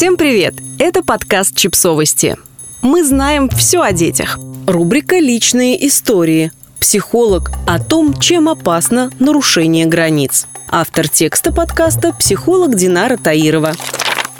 Всем привет! Это подкаст «Чипсовости». Мы знаем все о детях. Рубрика «Личные истории». Психолог о том, чем опасно нарушение границ. Автор текста подкаста – психолог Динара Таирова.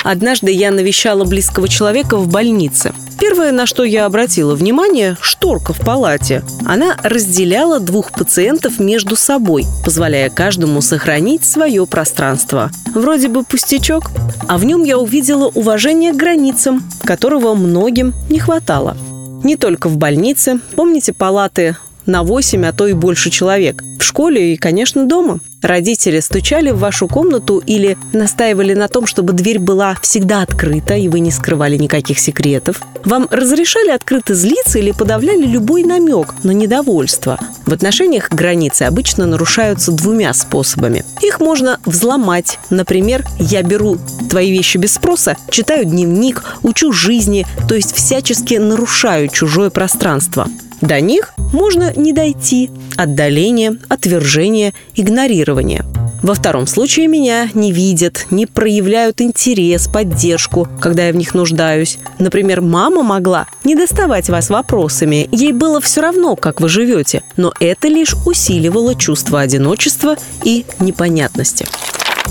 Однажды я навещала близкого человека в больнице. Первое, на что я обратила внимание – шторка в палате. Она разделяла двух пациентов между собой, позволяя каждому сохранить свое пространство. Вроде бы пустячок, а в нем я увидела уважение к границам, которого многим не хватало. Не только в больнице. Помните палаты на 8, а то и больше человек. В школе и, конечно, дома. Родители стучали в вашу комнату или настаивали на том, чтобы дверь была всегда открыта, и вы не скрывали никаких секретов. Вам разрешали открыто злиться или подавляли любой намек на недовольство. В отношениях границы обычно нарушаются двумя способами. Их можно взломать. Например, я беру твои вещи без спроса, читаю дневник, учу жизни, то есть всячески нарушаю чужое пространство. До них можно не дойти. Отдаление, отвержение, игнорирование. Во втором случае меня не видят, не проявляют интерес, поддержку, когда я в них нуждаюсь. Например, мама могла не доставать вас вопросами, ей было все равно, как вы живете, но это лишь усиливало чувство одиночества и непонятности.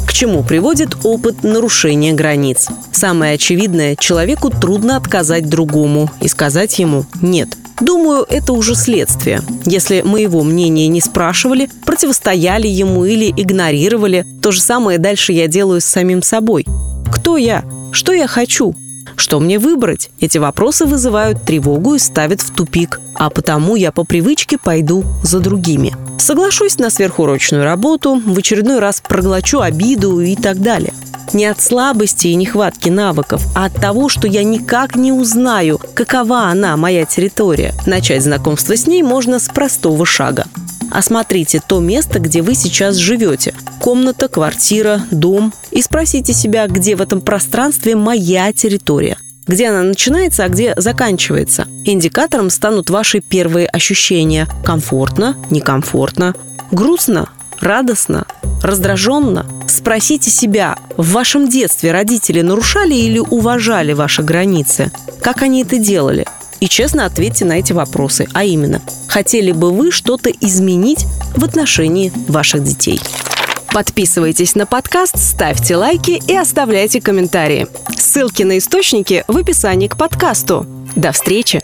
К чему приводит опыт нарушения границ? Самое очевидное, человеку трудно отказать другому и сказать ему «нет». Думаю, это уже следствие. Если моего мнения не спрашивали, противостояли ему или игнорировали, то же самое дальше я делаю с самим собой. Кто я? Что я хочу? Что мне выбрать? Эти вопросы вызывают тревогу и ставят в тупик, а потому я по привычке пойду за другими. Соглашусь на сверхурочную работу, в очередной раз проглочу обиду и так далее не от слабости и нехватки навыков, а от того, что я никак не узнаю, какова она, моя территория. Начать знакомство с ней можно с простого шага. Осмотрите то место, где вы сейчас живете. Комната, квартира, дом. И спросите себя, где в этом пространстве моя территория где она начинается, а где заканчивается. Индикатором станут ваши первые ощущения. Комфортно, некомфортно, грустно, радостно, раздраженно. Спросите себя, в вашем детстве родители нарушали или уважали ваши границы? Как они это делали? И честно ответьте на эти вопросы, а именно, хотели бы вы что-то изменить в отношении ваших детей? Подписывайтесь на подкаст, ставьте лайки и оставляйте комментарии. Ссылки на источники в описании к подкасту. До встречи!